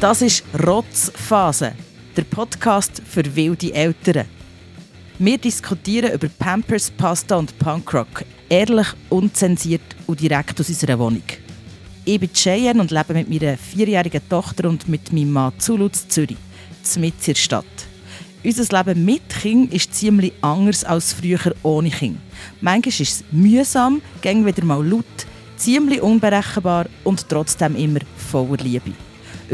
Das ist Rotzphase, der Podcast für wilde Eltern. Wir diskutieren über Pampers, Pasta und Punkrock, ehrlich, unzensiert und direkt aus unserer Wohnung. Ich bin Cheyenne und lebe mit meiner vierjährigen Tochter und mit meinem Mann Zulutz Zürich, mitten in der Stadt. Unser Leben mit Kind ist ziemlich anders als früher ohne Kind. Manchmal ist es mühsam, ging wieder mal laut, ziemlich unberechenbar und trotzdem immer voller Liebe.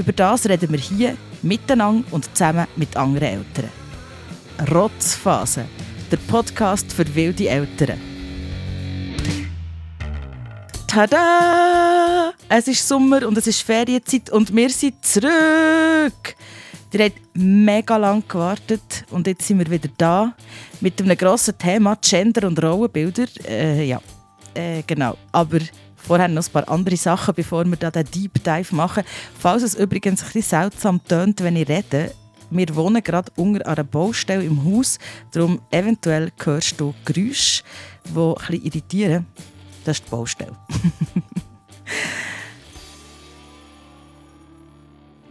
Über das reden wir hier miteinander und zusammen mit anderen Eltern. Rotzphase, der Podcast für wilde Eltern. Tada! Es ist Sommer und es ist Ferienzeit und wir sind zurück. Ihr habt mega lang gewartet und jetzt sind wir wieder da mit einem grossen Thema Gender und Rollenbilder. Äh, ja, äh, genau. Aber vorher noch ein paar andere Sachen, bevor wir da den Deep Dive machen. Falls es übrigens ein bisschen seltsam tönt, wenn ich rede, wir wohnen gerade unter einer Baustelle im Haus, darum eventuell hörst du Geräusche, die ein bisschen irritieren. Das ist die Baustelle.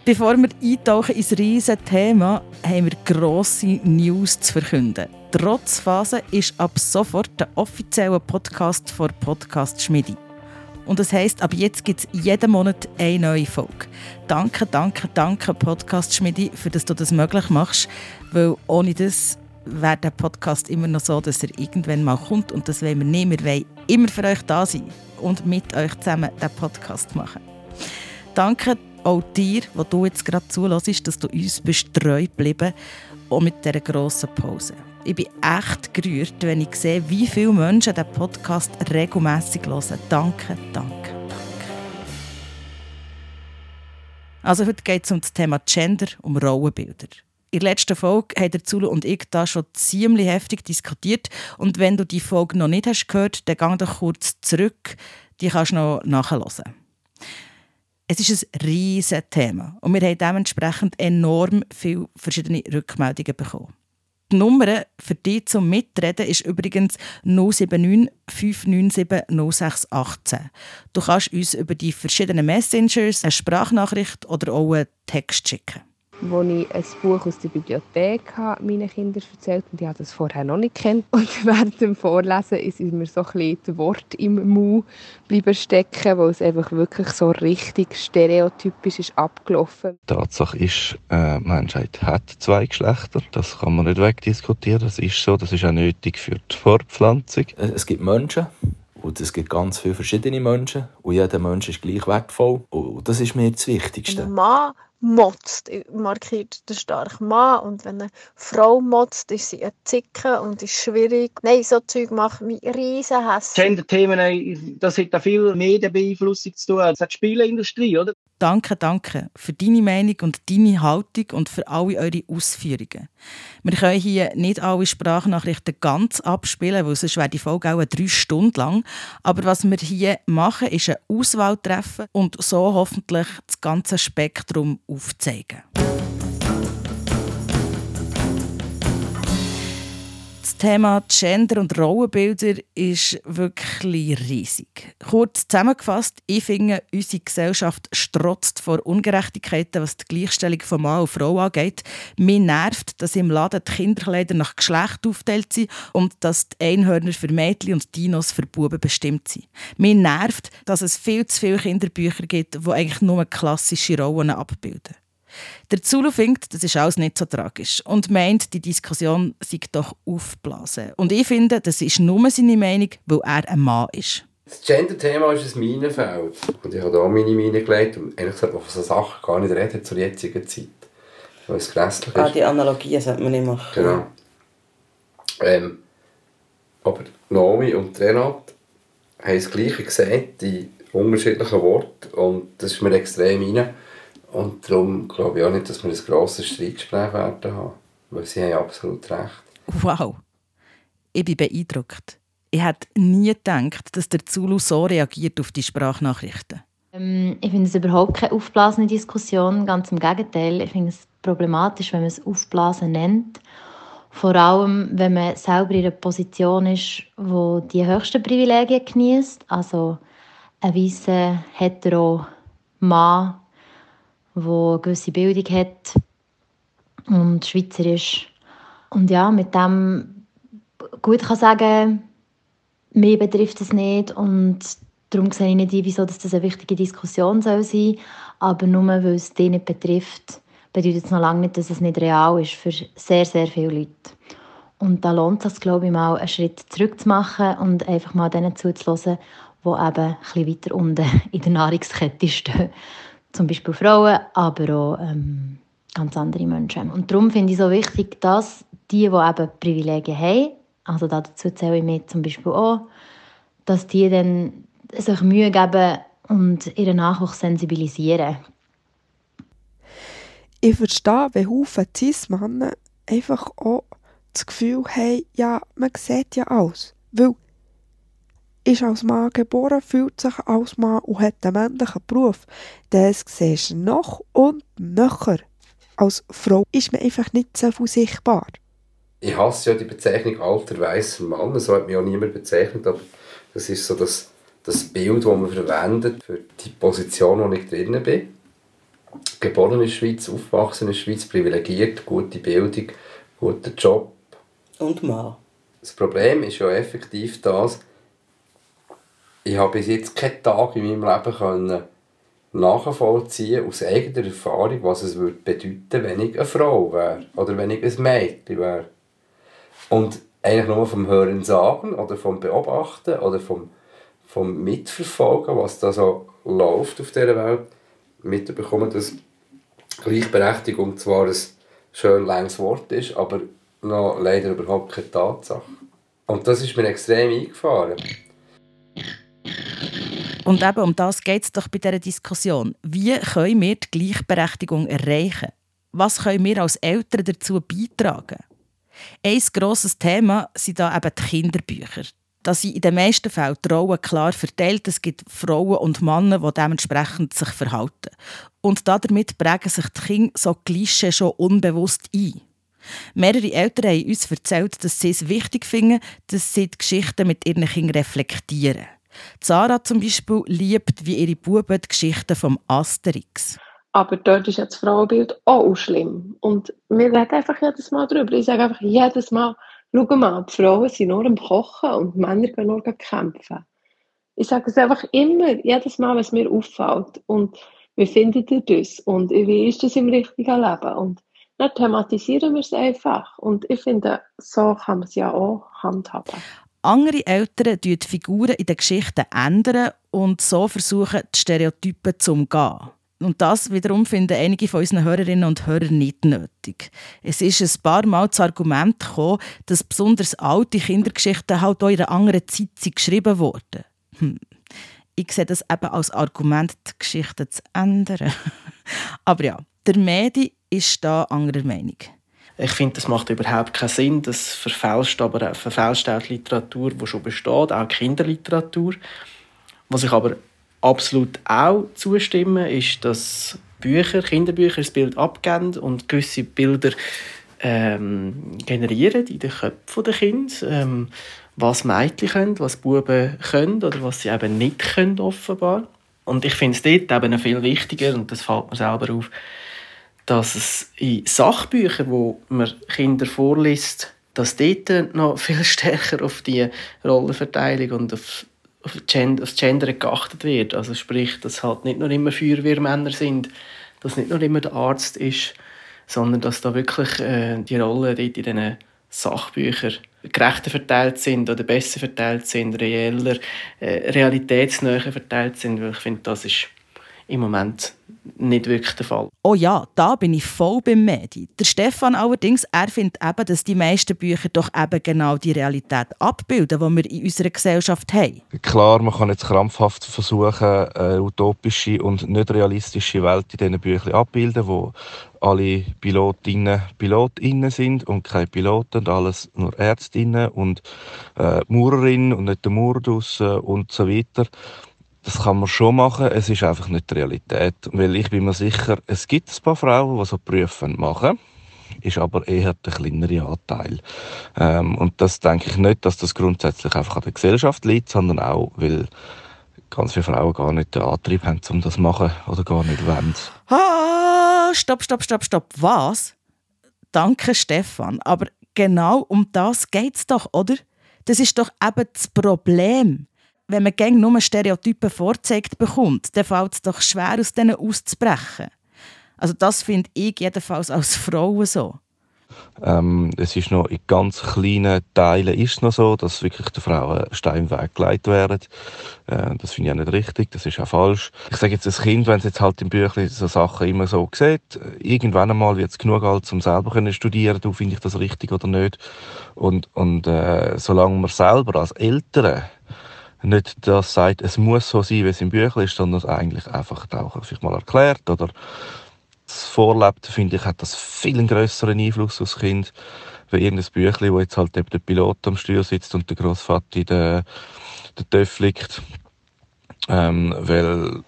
Bevor wir eintauchen ins riesige Thema, haben wir grosse News zu verkünden. Trotzphase ist ab sofort der offizielle Podcast von Podcast Schmidi. Und das heisst, ab jetzt gibt es jeden Monat eine neue Folge. Danke, danke, danke Podcast Schmidi, für dass du das möglich machst, weil ohne das wäre der Podcast immer noch so, dass er irgendwann mal kommt und das wollen wir nicht. Wir wollen immer für euch da sein und mit euch zusammen den Podcast machen. Danke auch dir, wo du jetzt gerade zulässt, dass du uns bist treu auch mit dieser grossen Pause. Ich bin echt gerührt, wenn ich sehe, wie viele Menschen diesen Podcast regelmässig hören. Danke, danke, danke. Also heute geht es um das Thema Gender, um Rollenbilder. In der letzten Folge haben Zulu und ich da schon ziemlich heftig diskutiert. Und wenn du die Folge noch nicht hast gehört, dann geh doch kurz zurück. Die kannst du noch nachhören. Es ist ein riesiges Thema und wir haben dementsprechend enorm viele verschiedene Rückmeldungen bekommen. Die Nummer für dich zum Mitreden ist übrigens 079 597 0618. Du kannst uns über die verschiedenen Messengers eine Sprachnachricht oder auch einen Text schicken wo ich ein Buch aus der Bibliothek habe, meinen Kindern erzählt und ich habe das vorher noch nicht kennt. Und während dem Vorlesen ist mir so ein bisschen das Wort im Mund bleiben stecken, weil es einfach wirklich so richtig stereotypisch ist abgelaufen. Tatsache ist, äh, Menschheit hat zwei Geschlechter. Das kann man nicht wegdiskutieren. Das ist so. Das ist auch nötig für die Fortpflanzung. Äh, es gibt Menschen, und es gibt ganz viele verschiedene Menschen. Und jeder Mensch ist gleich wertvoll. Und das ist mir das Wichtigste. Ein Mann motzt, markiert der starke Mann. Und wenn eine Frau motzt, ist sie ein Zicke und ist schwierig. Nein, so Zeug macht mich riesen. Gender-Themen, das hat da viel Medienbeeinflussung zu tun. Das hat die Spieleindustrie, oder? Danke, danke für deine Meinung und deine Haltung und für alle eure Ausführungen. Wir können hier nicht alle Sprachnachrichten ganz abspielen, weil sonst wäre die Folge auch drei Stunden lang. Aber was wir hier machen, ist eine Auswahl treffen und so hoffentlich das ganze Spektrum aufzeigen. Thema Gender und Rollenbilder ist wirklich riesig. Kurz zusammengefasst, ich finde, unsere Gesellschaft strotzt vor Ungerechtigkeiten, was die Gleichstellung von Mann und Frau angeht. Mir nervt, dass im Laden die Kinderkleider nach Geschlecht aufgeteilt sind und dass die Einhörner für Mädchen und Dinos für Buben bestimmt sind. Mir nervt, dass es viel zu viele Kinderbücher gibt, die eigentlich nur klassische Rollen abbilden. Der Zulu findet, das ist alles nicht so tragisch und meint, die Diskussion sei doch aufblasen. Und ich finde, das ist nur seine Meinung, weil er ein Mann ist. Das Gender-Thema ist ein Minenfeld. Und ich habe da auch meine Mine gelegt und ehrlich gesagt, von so Sachen gar nicht reden zur jetzigen Zeit. Weil es grässlich ah, ist. Ah, die Analogien sollte man nicht machen. Genau. Ähm, aber Naomi und Renat haben das Gleiche gesagt, die unterschiedlichen Worte. Und das ist mir extrem rein. Und darum glaube ich auch nicht, dass wir ein grosses Streitgespräch werden haben. Weil sie haben absolut recht. Wow. Ich bin beeindruckt. Ich hätte nie gedacht, dass der Zulu so reagiert auf die Sprachnachrichten. Ähm, ich finde es überhaupt keine aufblasene Diskussion. Ganz im Gegenteil. Ich finde es problematisch, wenn man es Aufblasen nennt. Vor allem, wenn man selber in einer Position ist, wo die höchsten Privilegien genießt. Also ein weißer hetero Mann wo eine gewisse Bildung hat und Schweizer ist. Und ja, mit dem gut kann sagen, mir betrifft es nicht und darum sehe ich nicht ein, wieso das eine wichtige Diskussion soll sein Aber nur weil es dich nicht betrifft, bedeutet es noch lange nicht, dass es nicht real ist für sehr, sehr viele Leute. Und da lohnt es sich, glaube ich, mal einen Schritt zurück zu machen und einfach mal denen zuzuhören, die eben ein bisschen weiter unten in der Nahrungskette stehen. Zum Beispiel Frauen, aber auch ähm, ganz andere Menschen. Und darum finde ich es so wichtig, dass die, die eben Privilegien haben, also dazu zähle ich mir zum Beispiel auch, dass die dann sich Mühe geben und ihren Nachwuchs sensibilisieren. Ich verstehe, wenn Haufen Cis-Männer einfach auch das Gefühl haben, ja, man sieht ja alles. Weil ist als Mann geboren, fühlt sich als Mann und hat einen männlichen Beruf, das siehst du noch und nöcher. Als Frau ist man einfach nicht so viel sichtbar. Ich hasse ja die Bezeichnung alter weißer Mann, so hat mich auch niemand bezeichnet, aber das ist so das, das Bild, das man verwendet für die Position, wo ich drin bin. Geboren in der Schweiz, aufgewachsen in der Schweiz, privilegiert, gute Bildung, guter Job. Und Mann. Das Problem ist ja effektiv das, ich habe bis jetzt keinen Tag in meinem Leben können nachvollziehen aus eigener Erfahrung, was es würde bedeuten, wenn ich eine Frau wäre oder wenn ich ein Mädchen wäre. Und eigentlich nur vom Hören sagen oder vom Beobachten oder vom, vom Mitverfolgen, was da so läuft auf dieser Welt, mitbekommen, dass Gleichberechtigung zwar ein schön langes Wort ist, aber noch leider überhaupt keine Tatsache. Und das ist mir extrem eingefahren. Und eben um das geht es doch bei dieser Diskussion. Wie können wir die Gleichberechtigung erreichen? Was können wir als Eltern dazu beitragen? Ein grosses Thema sind da eben die Kinderbücher. Da sind in den meisten Fällen die Rollen klar verteilt. Es gibt Frauen und Männer, die dementsprechend sich verhalten. Und damit prägen sich die Kinder so Klischee schon unbewusst ein. Mehrere Eltern haben uns erzählt, dass sie es wichtig finden, dass sie die Geschichten mit ihren Kindern reflektieren. Sarah zum Beispiel liebt wie ihre Buben die Geschichten vom Asterix. Aber dort ist ja das Frauenbild auch schlimm. Und wir reden einfach jedes Mal darüber. Ich sage einfach jedes Mal, schau mal, die Frauen sind nur am Kochen und die Männer gehen nur kämpfen. Ich sage es einfach immer, jedes Mal, wenn es mir auffällt. Und wie findet ihr das? Und wie ist das im richtigen Leben? Und dann thematisieren wir es einfach. Und ich finde, so kann man es ja auch handhaben. Andere Eltern ändern die Figuren in den Geschichten ändern und so versuchen, die Stereotypen zu umgehen. Und das wiederum finden einige von unseren Hörerinnen und Hörern nicht nötig. Es ist ein paar Mal das Argument gekommen, dass besonders alte Kindergeschichten halt auch in einer anderen Zeit geschrieben wurden. Hm. Ich sehe das eben als Argument, die Geschichten zu ändern. Aber ja, der Medi ist da anderer Meinung. Ich finde, das macht überhaupt keinen Sinn. Das verfälscht aber verfälscht auch die Literatur, die schon besteht, auch Kinderliteratur. Was ich aber absolut auch zustimme, ist, dass Bücher, Kinderbücher das Bild abgeben und gewisse Bilder ähm, generieren in den Köpfen der Kinder. Ähm, was Mädchen können, was Buben können oder was sie eben nicht können, offenbar. Und ich finde es dort eben viel wichtiger, und das fällt mir selber auf, dass es in Sachbüchern, wo man Kinder vorliest, dass dort noch viel stärker auf die Rollenverteilung und auf, auf, Gender, auf Gender geachtet wird. Also sprich, dass halt nicht nur immer Feuerwehrmänner sind, dass nicht nur immer der Arzt ist, sondern dass da wirklich äh, die Rollen dort in diesen Sachbüchern gerechter verteilt sind oder besser verteilt sind, reeller, äh, realitätsnäher verteilt sind. Weil ich finde, das ist im Moment nicht wirklich der Fall. Oh ja, da bin ich voll beim Medi. Der Stefan allerdings, er findet eben, dass die meisten Bücher doch eben genau die Realität abbilden, die wir in unserer Gesellschaft haben. Klar, man kann jetzt krampfhaft versuchen, eine utopische und nicht realistische Welt in diesen Büchern abbilden, wo alle Pilotinnen Pilotinnen sind und keine Piloten und alles nur Ärztinnen und äh, Maurerinnen und nicht der Maurer und so weiter. Das kann man schon machen, es ist einfach nicht die Realität. Weil ich bin mir sicher, es gibt ein paar Frauen, die so Berufe machen ist aber eher der kleinere Anteil. Ähm, und das denke ich nicht, dass das grundsätzlich einfach an der Gesellschaft liegt, sondern auch, weil ganz viele Frauen gar nicht den Antrieb haben, um das zu machen oder gar nicht wollen. Ah, stopp, stopp, stopp, stopp. Was? Danke, Stefan. Aber genau um das geht es doch, oder? Das ist doch eben das Problem. Wenn man gäng nur Stereotypen vorzeigt bekommt, dann fällt es doch schwer, aus denen auszubrechen. Also das finde ich jedenfalls als Frau so. Ähm, es ist noch in ganz kleinen Teilen ist noch so, dass wirklich den Frauen Steine im Weg gelegt werden. Äh, das finde ich auch nicht richtig, das ist auch falsch. Ich sage jetzt, ein Kind, wenn es jetzt halt im Büchlein so Sachen immer so sieht, irgendwann einmal wird es genug alt, um selber können studieren, du finde ich das richtig oder nicht. Und, und äh, solange man selber als Eltern nicht das sagt, es muss so sein, wie es im Büchlein ist, sondern es eigentlich einfach auch vielleicht mal erklärt oder das vorlebt, finde ich, hat das viel einen grösseren Einfluss aufs Kind, wie irgendein Büchlein, wo jetzt halt eben der Pilot am Steuer sitzt und der Großvater den, den Töff liegt. Ähm, weil,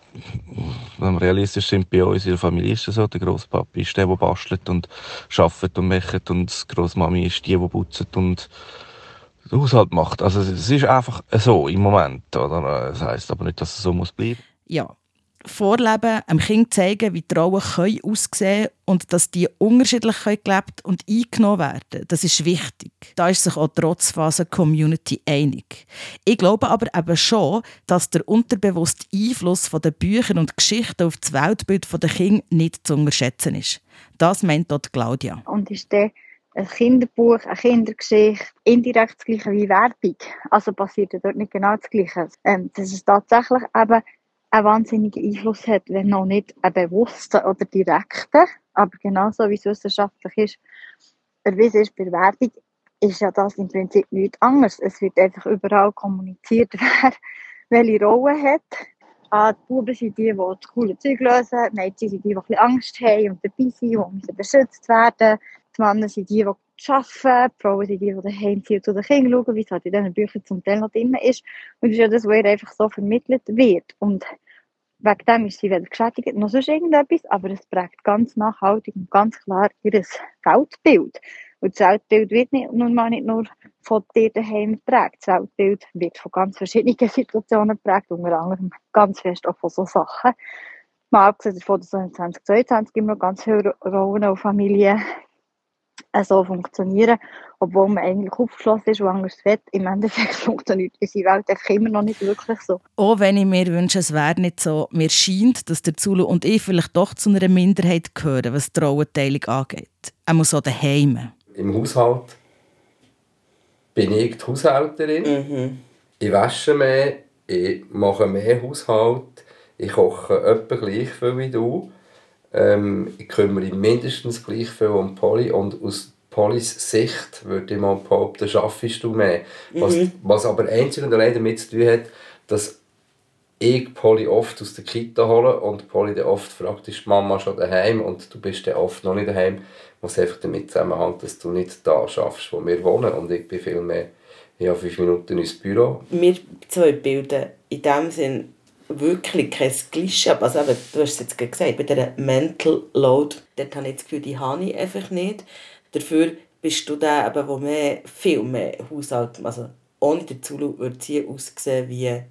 wenn wir realistisch sind, bei uns in der Familie ist es so, der Großpapi ist der, der bastelt und schafft und macht und die Großmami ist die, die putzt und den Haushalt macht. Also es ist einfach so im Moment, oder? Das heisst aber nicht, dass es so muss bleiben. Ja, vorleben, einem Kind zeigen, wie die Rollen können aussehen und dass die unterschiedlich gelebt und eingenommen werden Das ist wichtig. Da ist sich auch die Trotzphasen-Community einig. Ich glaube aber eben schon, dass der unterbewusste Einfluss von den Büchern und Geschichten auf das Weltbild der Kinder nicht zu unterschätzen ist. Das meint dort Claudia. Und ist der ein Kinderbuch, eine Kindergeschichte, indirekt das gleiche wie Werbung. Also passiert dort nicht genau dus das Gleiche. Ähm, dass es tatsächlich eben einen wahnsinnigen Einfluss hat, wenn noch nicht einen bewussten oder direkten, nou aber genauso wie es wissenschaftlich ist, erwiesen ist bei Werbung, ist ja das im Prinzip nichts anderes. Es wird einfach überall kommuniziert, wer welche Rolle hat. Ah, die Buben sind die, die die coole Zeug lösen, die sind die, die Angst haben und dabei sind, die beschützt werden müssen. 2020 sind die, die arbeiten, die wir Handy oder hingeschaut, wie es halt in diesen Büchern zum Teil noch immer ist. Und es ist ja das, was ihr einfach so vermittelt wird. Und wegen dem ist sie weder geschädigt noch sonst irgendetwas, aber es prägt ganz nachhaltig und ganz klar ihr Weltbild. Und das Weltbild wird nicht, nun mal nicht nur von dir daheim geprägt. Das Weltbild wird von ganz verschiedenen Situationen geprägt, unter anderem ganz fest auch von so Sachen. Mal abgesehen davon, dass 2022 immer noch ganz viele Rollen und Familien so funktionieren, obwohl man eigentlich aufgeschlossen ist und anders will. Im Endeffekt funktioniert unsere Welt einfach immer noch nicht wirklich so. Auch wenn ich mir wünsche, es wäre nicht so, mir scheint, dass der Zulu und ich vielleicht doch zu einer Minderheit gehören, was die Rollenteilung angeht. Er muss auch daheim. Im Haushalt bin ich die Haushälterin. Mhm. Ich wasche mehr, ich mache mehr Haushalt, ich koche etwa gleich viel wie du. Ähm, ich kümmere mindestens gleich viel um Polly und aus Pollys Sicht würde ich mal behaupten, schaffst du mehr. Was, mhm. was aber einzig und allein damit zu tun hat, dass ich Polly oft aus der Kita hole und Polly dann oft fragt, ist die Mama schon daheim und du bist dann oft noch nicht daheim, was einfach damit zusammenhängt, dass du nicht da schaffst, wo wir wohnen und ich bin viel mehr, ich habe fünf Minuten ins Büro. Wir zwei bilden in dem Sinn wirklich kein Klischee, also eben, du hast es jetzt gesagt, bei dieser Mental Load, dort habe ich das Gefühl, die habe ich einfach nicht. Dafür bist du der, eben, wo mehr, viel mehr Haushalt, also ohne den Zulu würde sie aussehen wie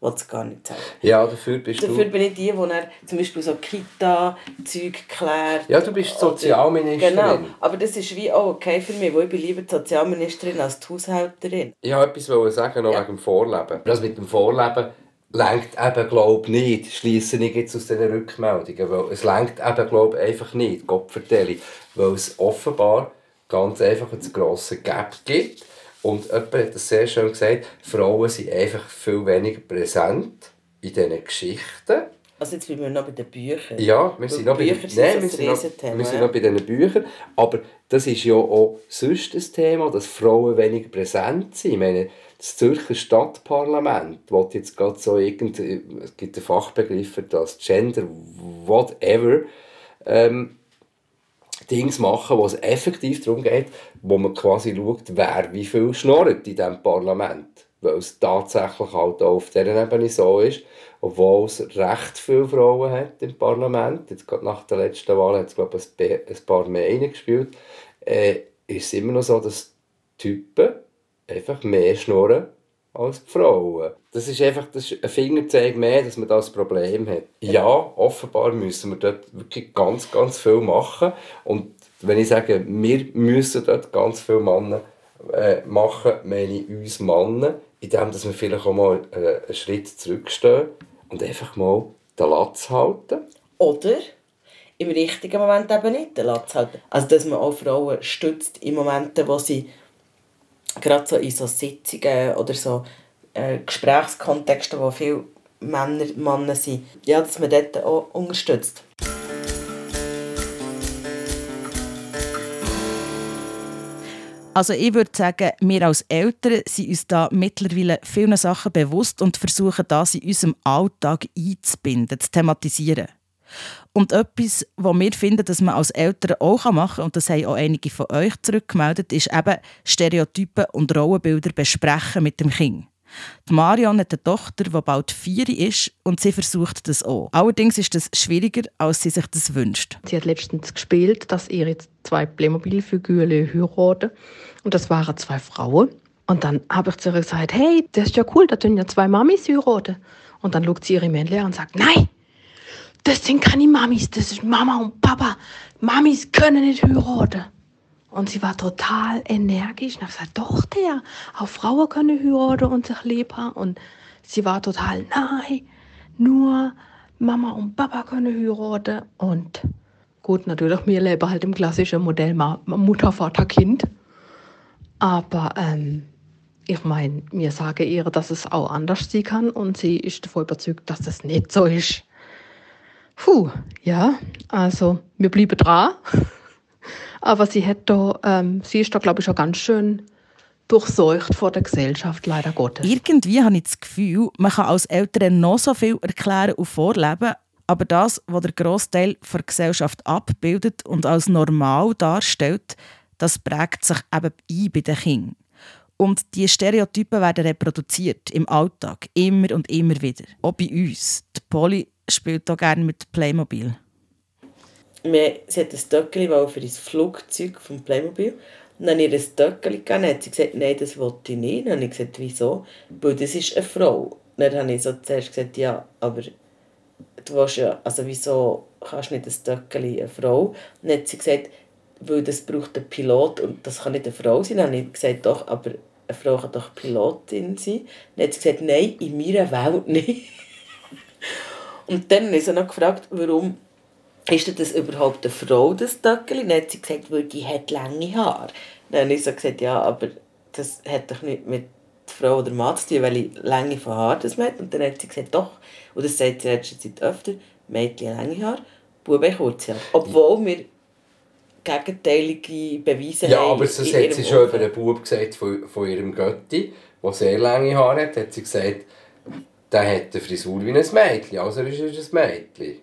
will es gar nicht sagen. Ja, dafür bist dafür du... bin ich die, die zum Beispiel so Kita-Zeug klärt. Ja, du bist Sozialministerin. Genau, aber das ist wie auch okay für mich, weil ich bin lieber die Sozialministerin als die Haushälterin. Ich wollte etwas sagen, noch ja. wegen dem Vorleben. Das mit dem Vorleben lenkt eben, glaube nicht, schließe ich jetzt aus diesen Rückmeldungen, weil es lenkt eben, glaube einfach nicht, Gott vertelle, weil es offenbar ganz einfach ein grosses Gap gibt und jemand hat das sehr schön gesagt, Frauen sind einfach viel weniger präsent in diesen Geschichten. Also jetzt sind wir noch bei den Büchern. Ja, wir sind, noch bei, nein, wir, sind noch, wir sind noch bei diesen Büchern. Aber das ist ja auch sonst das Thema, dass Frauen weniger präsent sind. Ich meine, das Zürcher Stadtparlament wo jetzt gerade so irgend, es gibt einen Fachbegriff für das, Gender, whatever, ähm, Dings machen, wo es effektiv darum geht, wo man quasi schaut, wer wie viel schnurrt in diesem Parlament. Weil es tatsächlich halt auch auf dieser Ebene so ist, obwohl es recht viele Frauen hat im Parlament, jetzt gerade nach der letzten Wahl hat es glaube ich ein paar mehr reingespielt, äh, ist es immer noch so, dass Typen einfach mehr schnurren als die Frauen. Das ist einfach das ist ein Fingerzeig mehr, dass man das Problem hat. Ja, offenbar müssen wir dort wirklich ganz, ganz viel machen. Und wenn ich sage, wir müssen dort ganz viel Männer äh, machen, meine ich uns Männer, indem dass wir vielleicht auch mal äh, einen Schritt zurückstehen und einfach mal den Latz halten. Oder im richtigen Moment eben nicht den Latz halten. Also dass man auch Frauen stützt in Momenten, wo sie gerade so in so Sitzungen oder so äh, Gesprächskontexten, wo viele Männer, Männer sind, ja, dass man dort auch unterstützt. Also ich würde sagen, wir als Eltern sind uns da mittlerweile vielen Sachen bewusst und versuchen das in unserem Alltag einzubinden, zu thematisieren. Und etwas, was wir finden, dass man als Eltern auch machen kann, und das haben auch einige von euch zurückgemeldet, ist eben Stereotypen und Rollenbilder besprechen mit dem Kind. Die Marion hat eine Tochter, die bald vier ist und sie versucht das auch. Allerdings ist das schwieriger, als sie sich das wünscht. Sie hat letztens gespielt, dass ihre zwei Playmobil-Figuren heiraten. Und das waren zwei Frauen. Und dann habe ich zu ihr gesagt, hey, das ist ja cool, da tun ja zwei Mamis heiraten. Und dann schaut sie ihre Männchen an und sagt, nein, das sind keine Mamis, das ist Mama und Papa. Mamis können nicht heiraten. Und sie war total energisch. Und ich gesagt, doch, der, auch Frauen können heiraten und sich lieb haben. Und sie war total, nein, nur Mama und Papa können heiraten. Und gut, natürlich, wir leben halt im klassischen Modell Mutter, Vater, Kind. Aber ähm, ich meine, wir sagen ihr, dass es auch anders sein kann. Und sie ist davon überzeugt, dass das nicht so ist. Puh, ja, also wir bleiben dran. Aber sie hat da, ähm, sie ist da, glaube ich, schon ganz schön durchseucht von der Gesellschaft, leider Gottes. Irgendwie habe ich das Gefühl, man kann als Eltern noch so viel erklären und vorleben, aber das, was der Großteil der Gesellschaft abbildet und als normal darstellt, das prägt sich eben ein bei den Kindern. Und die Stereotypen werden reproduziert im Alltag, immer und immer wieder. Auch bei uns. Die Polly spielt auch gerne mit Playmobil. Sie hat ein Stöckchen für das Flugzeug vom Playmobil. Und dann ihr ein Stöckchen gegeben. Dann hat sie gesagt, nein, das wollte ich nicht. Dann habe ich gesagt, wieso? Weil das ist eine Frau. Dann habe ich so zuerst gesagt, ja, aber du willst ja, also wieso kannst du nicht ein Stöckchen eine Frau? dann hat sie gesagt, weil das braucht ein Pilot und das kann nicht eine Frau sein. Dann habe ich gesagt, doch, aber eine Frau kann doch Pilotin sein. Dann hat sie gesagt, nein, in meiner Welt nicht. und dann habe ich sie noch gefragt, warum ist das überhaupt eine Frau, das Döckeli? Dann hat sie gesagt, weil die hat lange Haare. Dann habe ich so gesagt, ja, aber das hat doch nicht mit Frau oder Mann zu tun, weil ich Länge von Haaren das hat. Und dann hat sie gesagt, doch. Und das sagt sie letzte Zeit öfter, Mädchen lange Haare, Buben kurze Haare. Obwohl wir gegenteilige Beweise ja, haben. Ja, aber das hat sie schon über den Bub gesagt von, von ihrem Götti, der sehr lange Haare hat, hat sie gesagt, der hat eine Frisur wie ein Mädchen, also ist er ein Mädchen.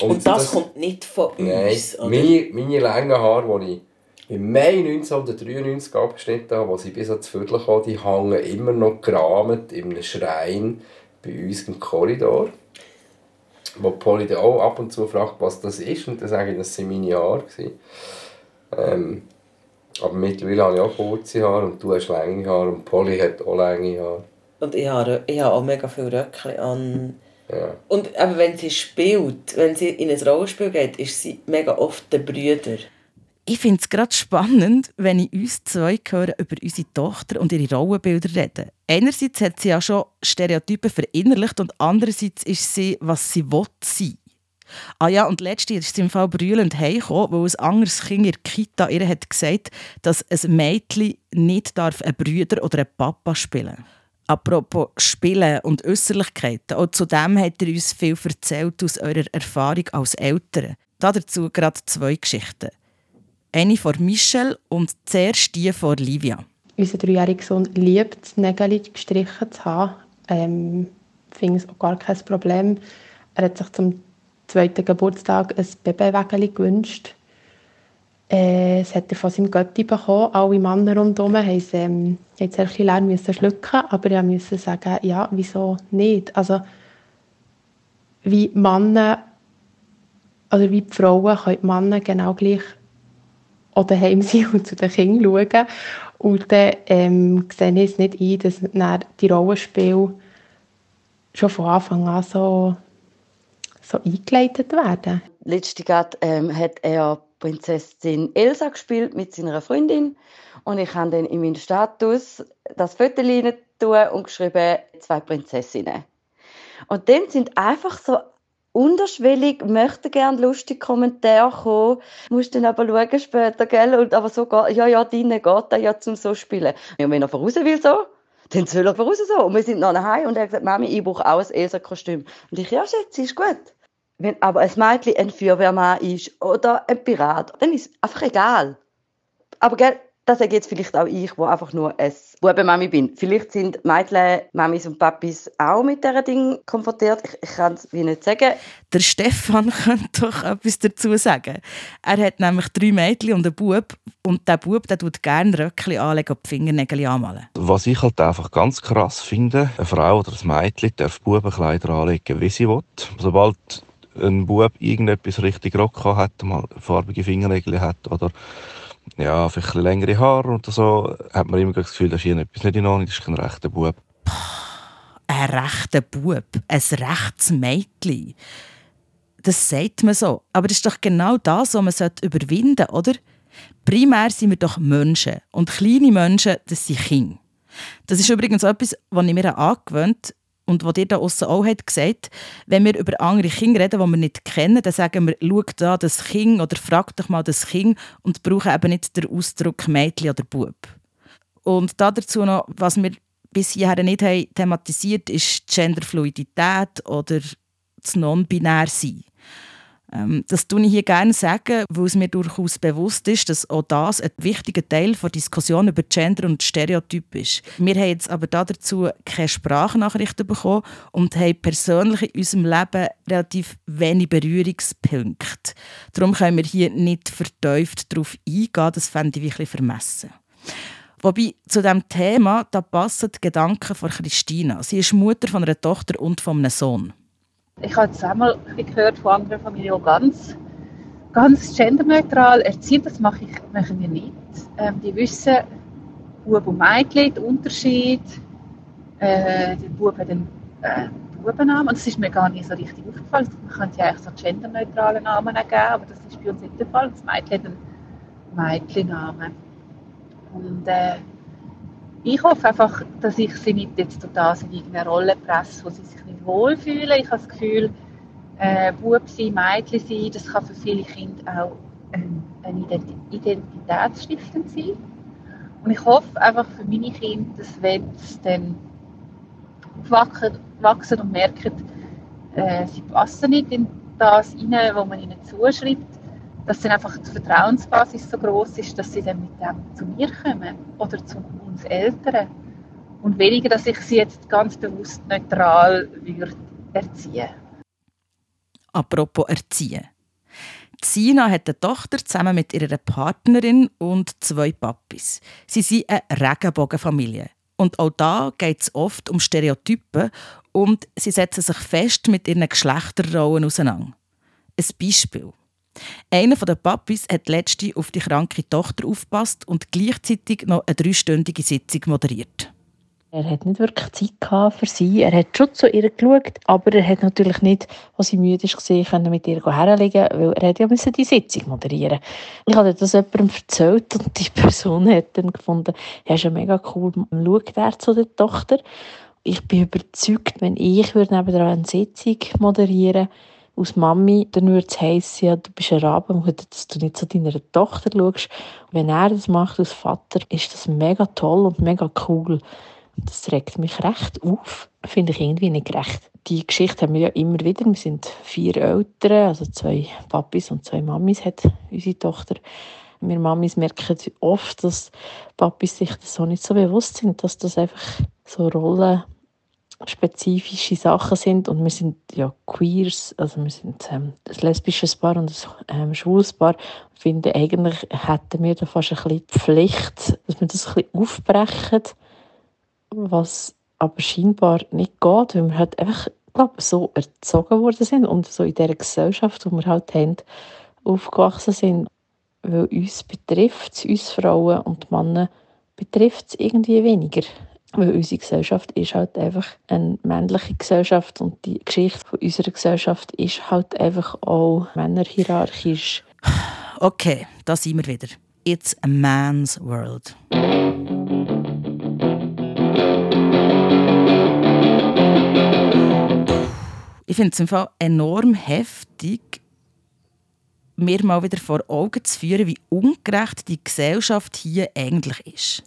Und, Und das, das, kommt nicht von nein, uns, oder? Meine, meine langen Haare, die ich im Mai 1993 abgeschnitten habe, als ich bis ans Viertel kam, die hängen immer noch gerahmt in einem Schrein bei uns im Korridor. Wo Polly dann auch ab und zu fragt, was das ist. Und dann sage ich, das waren meine Haare. Ähm, aber mittlerweile habe ich auch kurze Haare und du hast lange Haare und Polly hat auch lange Haare. Und ich habe, ich habe auch mega viele Röckchen an ja. Und aber wenn sie spielt, wenn sie in ein Rollenspiel geht, ist sie mega oft der Brüder. Ich finde es gerade spannend, wenn ich uns zwei höre über unsere Tochter und ihre Rollenbilder reden. Einerseits hat sie ja schon Stereotype verinnerlicht und andererseits ist sie, was sie will sein. Ah ja, und letztens ist sie im Fall brüllend heimgekommen, weil ein anderes Kind in der Kita ihr hat gesagt, dass ein Mädchen nicht darf einen Brüder oder einen Papa spielen darf. Apropos Spielen und Äußerlichkeiten, auch zu dem hat er uns viel erzählt aus eurer Erfahrung als Eltern. Dazu gerade zwei Geschichten. Eine von Michelle und zuerst die von Livia. Unser dreijähriger Sohn liebt es, Nägel gestrichen zu haben. Ähm, finde es auch gar kein Problem. Er hat sich zum zweiten Geburtstag ein Babywägeli gewünscht. Äh, das hat er von seinem Götti bekommen. Alle Männer rundherum haben es ähm, lernen müssen schlucken, aber ich musste sagen, ja, wieso nicht? Also, wie Männer oder wie die Frauen können die Männer genau gleich oder daheim sein und zu den Kindern schauen. Und dann ähm, sehe ich es nicht ein, dass die Rollenspiele schon von Anfang an so, so eingeleitet werden. Letzte Grad ähm, hat er Prinzessin Elsa gespielt mit seiner Freundin und ich habe dann in meinen Status das Foto tun und geschrieben zwei Prinzessinnen. Und dann sind einfach so unterschwellig möchte gerne lustige Kommentare kommen, musst dann aber schauen später, gell? Und aber so ja, ja, deine geht er ja zum so spielen. Und wenn er voraus will so, dann soll er voraus so. Und wir sind noch daheim und er hat gesagt, Mami, ich brauche auch ein Elsa-Kostüm. Und ich, ja, Schätze, ist gut. Wenn aber ein Mädchen ein Feuerwehrmann ist oder ein Pirat, dann ist es einfach egal. Aber gell, das sage jetzt vielleicht auch ich, wo einfach nur ein Bubenmami bin. Vielleicht sind Mädchen, Mamis und Papis auch mit diesen Dingen konfrontiert. Ich, ich kann es wie nicht sagen. Der Stefan könnte doch etwas dazu sagen. Er hat nämlich drei Mädchen und einen Bub. Und der Bub der tut gerne Röckchen anlegen und die Fingernägel anmalen. Was ich halt einfach ganz krass finde, eine Frau oder ein Mädchen darf Bubenkleider anlegen, wie sie will. Sobald ein Bub irgendetwas richtig Rock hat, mal farbige Fingernägel hat oder ja, vielleicht ein längere Haare oder so, hat man immer das Gefühl, dass hier etwas nicht in Ordnung, das ist kein rechter Bub. Ein rechter Bub, ein rechtes Mädchen. Das sagt man so. Aber das ist doch genau das, was man überwinden sollte, oder? Primär sind wir doch Menschen. Und kleine Menschen, das sind Kinder. Das ist übrigens etwas, was ich mir angewöhnt und was dir da aussen auch hat gesagt, wenn wir über andere Kinder reden, die wir nicht kennen, dann sagen wir, schau da das Kind oder frag doch mal das Kind und brauchen eben nicht den Ausdruck Mädchen oder Bub. Und dazu noch, was wir bis hierher nicht haben thematisiert, ist Genderfluidität oder das Non-Binär-Sein. Ähm, das tue ich hier gerne sagen, weil es mir durchaus bewusst ist, dass auch das ein wichtiger Teil der Diskussion über Gender und Stereotyp ist. Wir haben jetzt aber dazu keine Sprachnachrichten bekommen und haben persönlich in unserem Leben relativ wenig Berührungspunkte. Darum können wir hier nicht vertieft darauf eingehen, das fände ich wirklich vermessen. Wobei zu diesem Thema da passen die Gedanken von Christina. Sie ist Mutter von einer Tochter und von einem Sohn. Ich habe jetzt einmal gehört von anderen Familien, die ganz, ganz genderneutral erziehen. Das mache ich, machen wir nicht. Ähm, die wissen, Bub und Mädchen, den Unterschied. Äh, der Bub hat einen äh, Bubennamen. Und das ist mir gar nicht so richtig aufgefallen. Man könnte ja eigentlich so genderneutrale Namen geben, aber das ist bei uns nicht der Fall. Das Mädchen hat einen Mädchennamen. Und äh, ich hoffe einfach, dass ich sie nicht jetzt total in irgendeine Rolle presse, wo sie sich nicht wohlfühlen. Ich habe das Gefühl, äh, Bub sein, Mädchen sein, das kann für viele Kinder auch eine Identitätsstiftend sein. Und ich hoffe einfach für meine Kinder, dass wenn sie dann wachsen und merken, äh, sie passen nicht in das hinein, was man ihnen zuschreibt, dass dann einfach die Vertrauensbasis so groß ist, dass sie dann mit dem zu mir kommen oder zu uns Eltern und weniger, dass ich sie jetzt ganz bewusst neutral würde erziehen. Apropos Erziehen. Sina hat eine Tochter zusammen mit ihrer Partnerin und zwei Papis. Sie sind eine Regenbogenfamilie. Und auch da geht es oft um Stereotypen und sie setzen sich fest mit ihren Geschlechterrollen auseinander. Ein Beispiel. Einer der Papis hat letzte auf die kranke Tochter aufgepasst und gleichzeitig noch eine dreistündige Sitzung moderiert. Er hat nicht wirklich Zeit für sie. Er hat schon zu ihr geschaut, aber er hat natürlich nicht, als sie müde war, mit ihr herlegen weil er ja die Sitzung moderieren Ich habe das jemandem erzählt und die Person hat dann gefunden, er ist ja mega cool, schaut er zu der Tochter. Ich bin überzeugt, wenn ich neben eine Sitzung moderieren würde, als Mami, dann würde es heissen, ja, du bist ein Rabe, dass du nicht zu deiner Tochter schaust. Und wenn er das macht als Vater, ist das mega toll und mega cool. Das regt mich recht auf, finde ich irgendwie nicht gerecht. Die Geschichte haben wir ja immer wieder. Wir sind vier Eltern, also zwei Papis und zwei Mamis hat unsere Tochter. Wir Mamis merken oft, dass Papis sich das so nicht so bewusst sind, dass das einfach so Rollen spezifische Sachen sind. Und wir sind ja Queers, also wir sind ähm, ein lesbisches Paar und ein ähm, schwules Paar, finde eigentlich hätten wir da fast ein bisschen Pflicht, dass wir das ein bisschen aufbrechen, was aber scheinbar nicht geht, weil wir halt einfach, glaube so erzogen worden sind und so in dieser Gesellschaft, wo wir halt haben, aufgewachsen sind, weil uns betrifft, uns Frauen und Männer betrifft es irgendwie weniger. Weil unsere Gesellschaft ist halt einfach eine männliche Gesellschaft und die Geschichte von unserer Gesellschaft ist halt einfach auch männerhierarchisch. Okay, da sind wir wieder. It's a man's world. Ich finde es im Fall enorm heftig, mir mal wieder vor Augen zu führen, wie ungerecht die Gesellschaft hier eigentlich ist.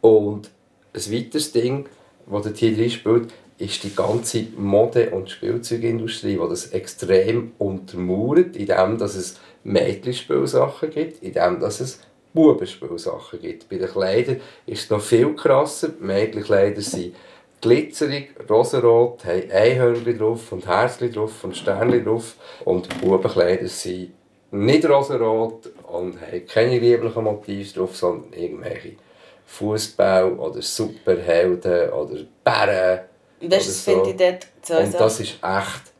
Und ein weiteres Ding, das dort hier drin spielt, ist die ganze Mode- und Spielzeugindustrie, die das extrem untermauert, indem dass es Mädchenspielsachen gibt, indem dass es Bubenspielsachen gibt. Bei den Kleidern ist es noch viel krasser. Die Mädchenkleider sind glitzerig, rosarot, haben Einhörnchen drauf und Herzchen drauf und Sternchen drauf. Und die Bubenkleider sind nicht rosarot und haben keine lieblichen Motive drauf, sondern irgendwelche Fußball oder Superhelden oder Bären. Das oder finde ich dort zwei Und das Sachen. ist echt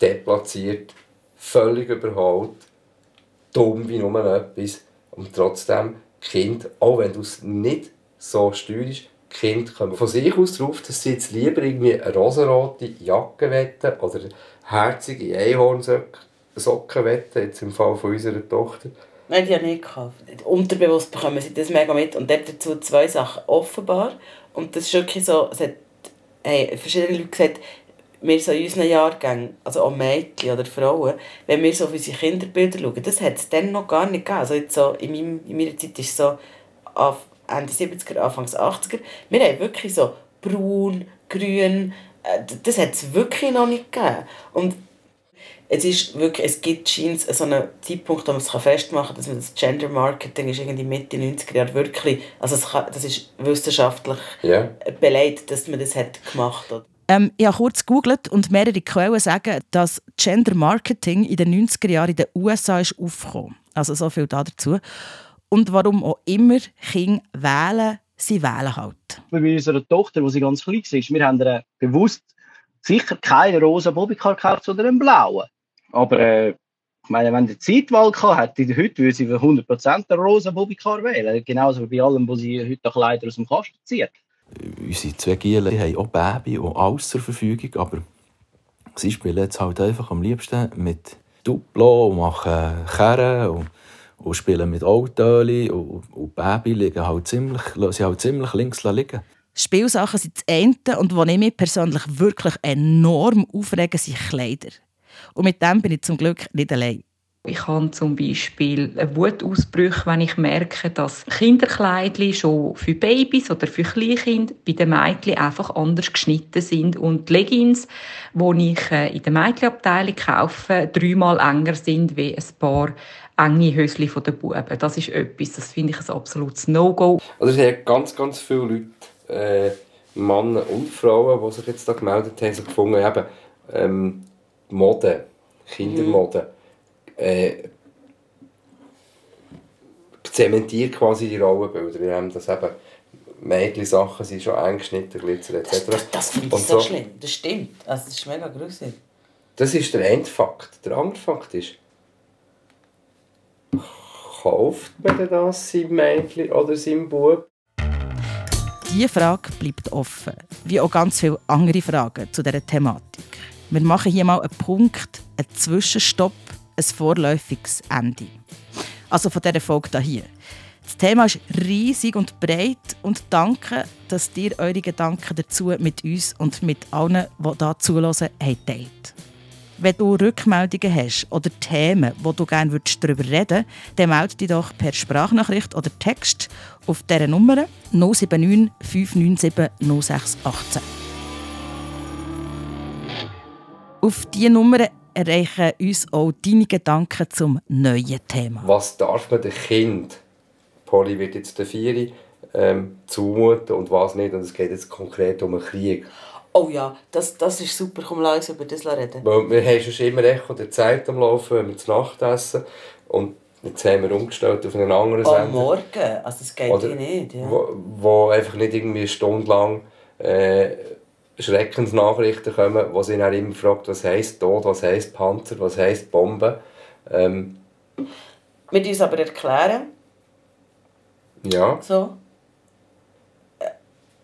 deplatziert, völlig überholt, dumm wie nur etwas. Und trotzdem, Kinder, auch wenn du es nicht so steuerst, Kinder kommen von sich aus drauf, dass sie jetzt lieber irgendwie eine rosarote Jacke wetten oder herzige Einhornsocken wetten, jetzt im Fall von unserer Tochter. Nein, die habe ich nicht gekauft. Unterbewusst bekommen sie das mega mit. Und dazu zwei Sachen. Offenbar, und das ist wirklich so, es hat haben verschiedene Leute gesagt, wir so in unseren Jahrgängen, also auch Mädchen oder Frauen, wenn wir so auf unsere Kinderbilder schauen, das hat es dann noch gar nicht gegeben. Also jetzt so, in, meinem, in meiner Zeit ist es so auf Ende 70er, Anfang 80er, wir haben wirklich so braun, grün, äh, das hat es wirklich noch nicht gegeben. Und es ist wirklich, es gibt scheint so einen Zeitpunkt, wo man es festmachen kann, dass man das Gender Marketing ist irgendwie Mitte 90er Jahre wirklich, also es kann, das ist wissenschaftlich Ja. beleidigt, dass man das hat gemacht hat. Ähm, ich habe kurz gegoogelt und mehrere Quellen sagen, dass Gender Marketing in den 90er Jahren in den USA ist aufgekommen. Also so viel da dazu. Und warum auch immer Kinder wählen, sie wählen halt. Bei unserer Tochter, die sie ganz klein war, wir haben ihr bewusst sicher keinen rosa Bobbycar gekauft, sondern einen blauen. Aber äh, ich meine, wenn sie Zeitwahl gehabt hätte, heute würde sie für 100% den rosa Bobbycar wählen. Genauso wie bei allem, was sie heute Kleider aus dem Kasten zieht. Unsere zwei Gielen die haben auch Baby und alles zur Verfügung, aber sie spielen jetzt halt einfach am liebsten mit Duplo und machen Kerren und, und spielen mit Autos und, und Baby liegen halt ziemlich, lassen sie halt ziemlich links liegen. Spielsachen sind das eine und was ich mich persönlich wirklich enorm aufregen, sind Kleider. Und mit dem bin ich zum Glück nicht allein. Ich habe zum Beispiel Wutausbrüche, wenn ich merke, dass Kinderkleidchen schon für Babys oder für Kleinkinder bei den Mädchen einfach anders geschnitten sind und die Leggings, die ich äh, in der Mädchenabteilung kaufe, dreimal enger sind wie ein paar enge Höschen der Buben. Das ist etwas, das finde ich ein absolutes No-Go. Also es haben ganz, ganz viele Leute, äh, Männer und Frauen, die sich jetzt da gemeldet haben, so gefunden haben, ähm, Mode, Kindermode, äh, zementiert quasi die Rollenbilder, indem das eben Mädchen-Sachen sind schon eng geschnitten, Glitzer etc. Das finde ich Und so, schlimm. Das stimmt. Also das ist mega gruselig. Das ist der eine Fakt. Der andere Fakt ist, kauft man denn das seinem Mädchen oder seinem Bub? Diese Frage bleibt offen, wie auch ganz viele andere Fragen zu dieser Thematik. Wir machen hier mal einen Punkt, einen Zwischenstopp, ein vorläufiges Ende. Also von dieser Folge hier. Das Thema ist riesig und breit und danke, dass ihr eure Gedanken dazu mit uns und mit allen, die hier zuhören, habt teilt. Wenn du Rückmeldungen hast oder Themen, wo du gerne würdest darüber reden würdest, dann melde dich doch per Sprachnachricht oder Text auf dieser Nummer 079 597 0618. Auf diese Nummer erreichen uns auch deine Gedanken zum neuen Thema. Was darf man dem Kind, Polly wird jetzt der Vieri, ähm, zumuten und was nicht? Und es geht jetzt konkret um einen Krieg. Oh ja, das, das ist super. Komm, lass uns über das reden. Weil wir haben schon immer Echo der Zeit am Laufen, wenn wir zu Nacht essen. Und jetzt haben wir umgestellt auf einen anderen Am Sender. Morgen? Also das geht Oder hier nicht. Ja. Wo, wo einfach nicht irgendwie eine Stunde lang äh, Schreckensnachrichten kommen, wo sie dann immer fragt, was heisst Tod, was heisst Panzer, was heisst Bombe. Ähm, Wir uns aber erklären, ja. so.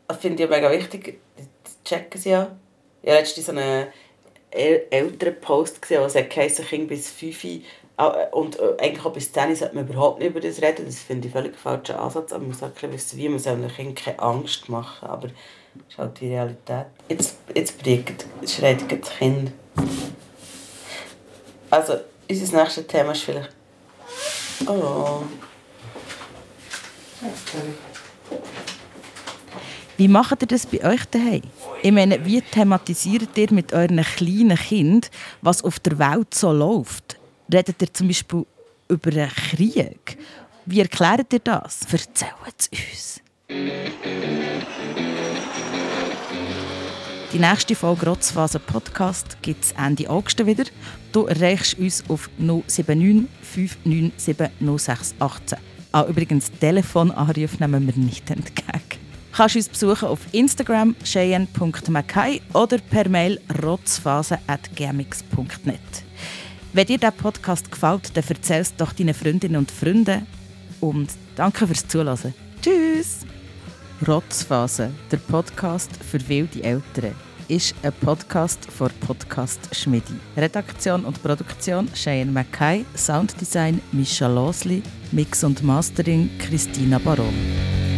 das finde ich mega wichtig, das checken sie ja. Ich habe letztens so einen älteren Post gesehen, der sagt, Kind bis 5 und äh, eigentlich auch bis 10 sollte man überhaupt nicht über das reden. Das finde ich völlig falscher Ansatz. Aber man muss auch wissen, wie man einem Kind keine Angst machen Aber ist halt die Realität. Jetzt, jetzt schreit das Kind. Also, unser nächstes Thema ist vielleicht... Oh. Wie macht ihr das bei euch daheim? Ich meine, wie thematisiert ihr mit euren kleinen Kind, was auf der Welt so läuft? Redet ihr zum Beispiel über einen Krieg? Wie erklärt ihr das? Erzählt es uns. Die nächste Folge Rotzphase Podcast gibt es Ende August wieder. Du erreichst uns auf 079 597 0618. Ah, übrigens, Telefonanrufe nehmen wir nicht entgegen. Du kannst uns besuchen auf Instagram cheyenne.mackay oder per Mail rotzphase.gmx.net. Wenn dir dieser Podcast gefällt, dann erzähl es doch deinen Freundinnen und Freunden. Und danke fürs Zuhören. Tschüss! Rotzphase, der Podcast für wilde Eltern, ist ein Podcast von Podcast Schmidi. Redaktion und Produktion Cheyenne Mackay, Sounddesign Mischa Losli, Mix und Mastering Christina Baron.